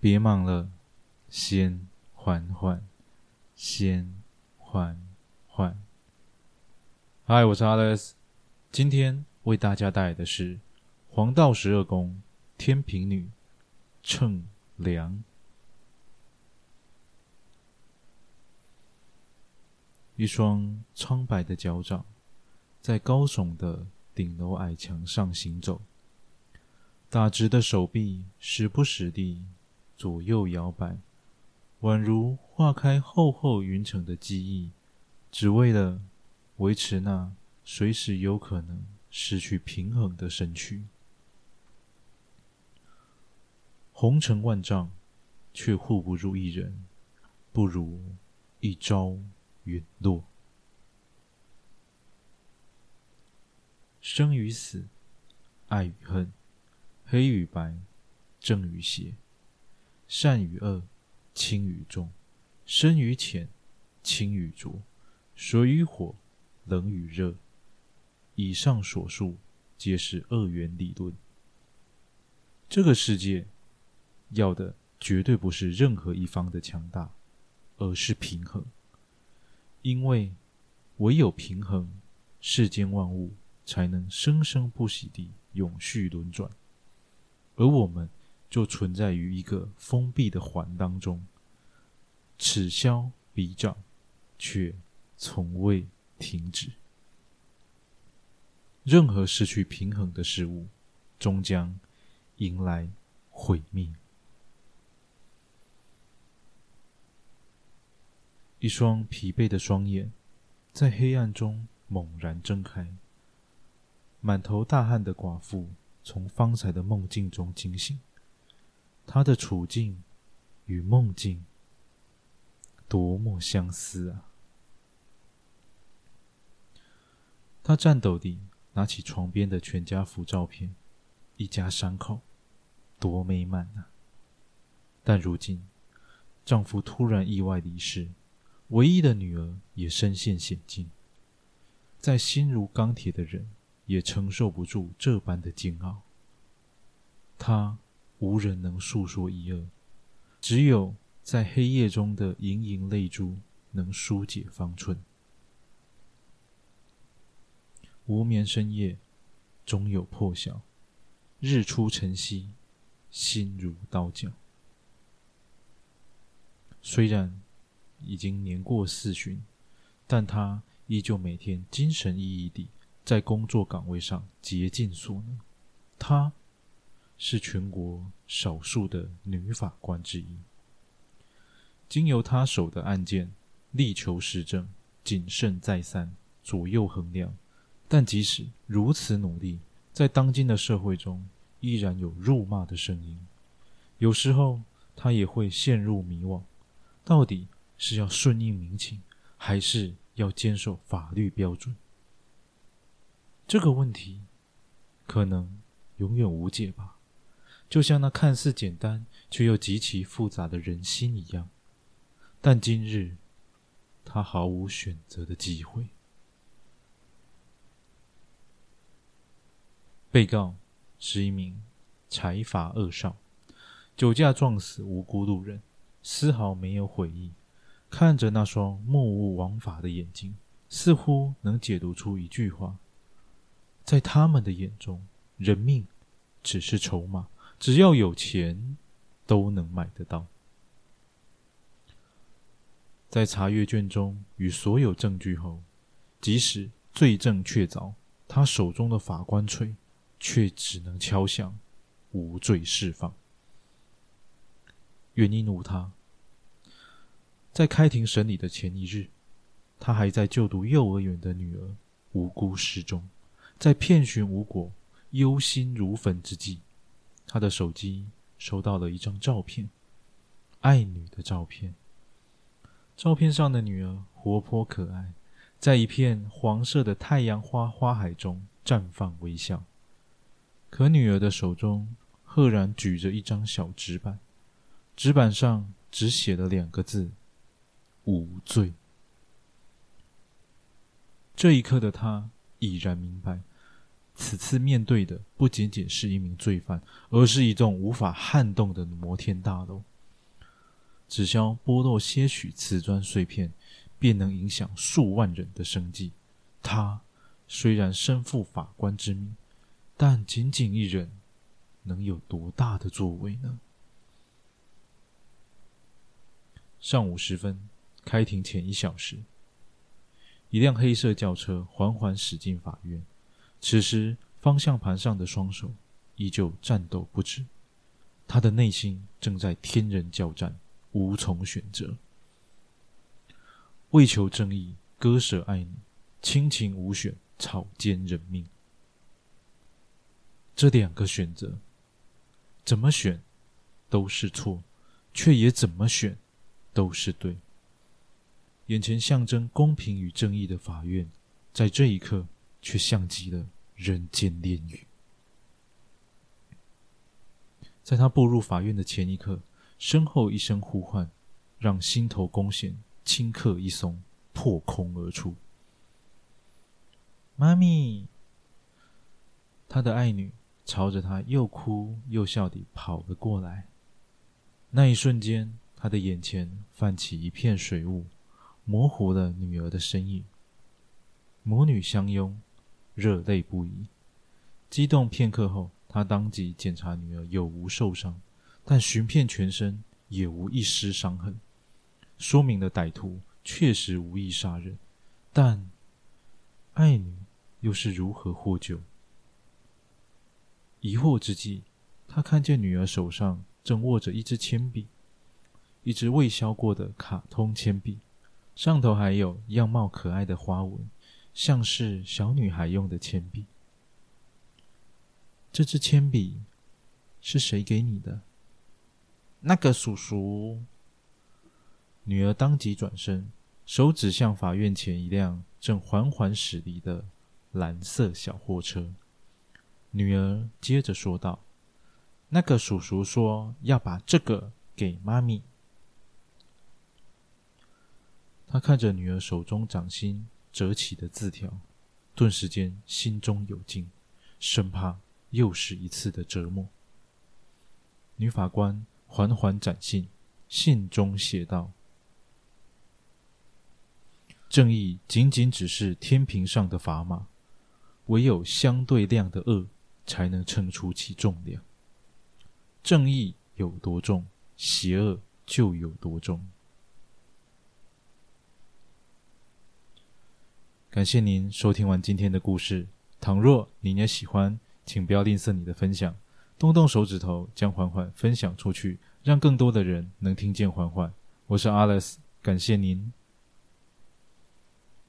别忙了，先缓缓，先缓缓。嗨，我是 Alex，今天为大家带来的是黄道十二宫天平女秤量。一双苍白的脚掌在高耸的顶楼矮墙上行走，打直的手臂时不时地。左右摇摆，宛如化开厚厚云层的记忆，只为了维持那随时有可能失去平衡的身躯。红尘万丈，却护不住一人，不如一朝陨落。生与死，爱与恨，黑与白，正与邪。善与恶，轻与重，深与浅，清与浊，水与火，冷与热。以上所述，皆是二元理论。这个世界要的绝对不是任何一方的强大，而是平衡。因为唯有平衡，世间万物才能生生不息地永续轮转，而我们。就存在于一个封闭的环当中，此消彼长，却从未停止。任何失去平衡的事物，终将迎来毁灭。一双疲惫的双眼，在黑暗中猛然睁开。满头大汗的寡妇，从方才的梦境中惊醒。他的处境与梦境多么相似啊！他颤抖地拿起床边的全家福照片，一家三口，多美满啊！但如今，丈夫突然意外离世，唯一的女儿也身陷险境，再心如钢铁的人也承受不住这般的煎熬。他。无人能诉说一二，只有在黑夜中的盈盈泪珠能疏解方寸。无眠深夜，终有破晓。日出晨曦，心如刀绞。虽然已经年过四旬，但他依旧每天精神奕奕地在工作岗位上竭尽所能。他。是全国少数的女法官之一。经由她手的案件，力求实证，谨慎再三，左右衡量。但即使如此努力，在当今的社会中，依然有辱骂的声音。有时候，她也会陷入迷惘：到底是要顺应民情，还是要坚守法律标准？这个问题，可能永远无解吧。就像那看似简单却又极其复杂的人心一样，但今日他毫无选择的机会。被告是一名财阀恶少，酒驾撞死无辜路人，丝毫没有悔意。看着那双目无王法的眼睛，似乎能解读出一句话：在他们的眼中，人命只是筹码。只要有钱，都能买得到。在查阅卷宗与所有证据后，即使罪证确凿，他手中的法官锤却只能敲响无罪释放。原因无他，在开庭审理的前一日，他还在就读幼儿园的女儿无辜失踪，在遍寻无果、忧心如焚之际。他的手机收到了一张照片，爱女的照片。照片上的女儿活泼可爱，在一片黄色的太阳花花海中绽放微笑。可女儿的手中赫然举着一张小纸板，纸板上只写了两个字：“无罪。”这一刻的他已然明白。此次面对的不仅仅是一名罪犯，而是一栋无法撼动的摩天大楼。只消剥落些许瓷砖碎片，便能影响数万人的生计。他虽然身负法官之命，但仅仅一人，能有多大的作为呢？上午时分，开庭前一小时，一辆黑色轿车缓缓驶进法院。此时，方向盘上的双手依旧颤抖不止，他的内心正在天人交战，无从选择。为求正义，割舍爱女，亲情无选，草菅人命。这两个选择，怎么选都是错，却也怎么选都是对。眼前象征公平与正义的法院，在这一刻却像极了人间炼狱。在他步入法院的前一刻，身后一声呼唤，让心头弓弦顷刻一松，破空而出。妈咪，他的爱女朝着他又哭又笑地跑了过来。那一瞬间，他的眼前泛起一片水雾。模糊了女儿的身影，母女相拥，热泪不已。激动片刻后，他当即检查女儿有无受伤，但寻遍全身也无一丝伤痕，说明了歹徒确实无意杀人。但爱女又是如何获救？疑惑之际，他看见女儿手上正握着一支铅笔，一支未削过的卡通铅笔。上头还有样貌可爱的花纹，像是小女孩用的铅笔。这支铅笔是谁给你的？那个叔叔。女儿当即转身，手指向法院前一辆正缓缓驶离的蓝色小货车。女儿接着说道：“那个叔叔说要把这个给妈咪。”他看着女儿手中掌心折起的字条，顿时间心中有惊，生怕又是一次的折磨。女法官缓缓展信，信中写道：“正义仅仅只是天平上的砝码，唯有相对量的恶，才能称出其重量。正义有多重，邪恶就有多重。”感谢您收听完今天的故事。倘若您也喜欢，请不要吝啬你的分享，动动手指头将缓缓分享出去，让更多的人能听见缓缓。我是 Alice，感谢您。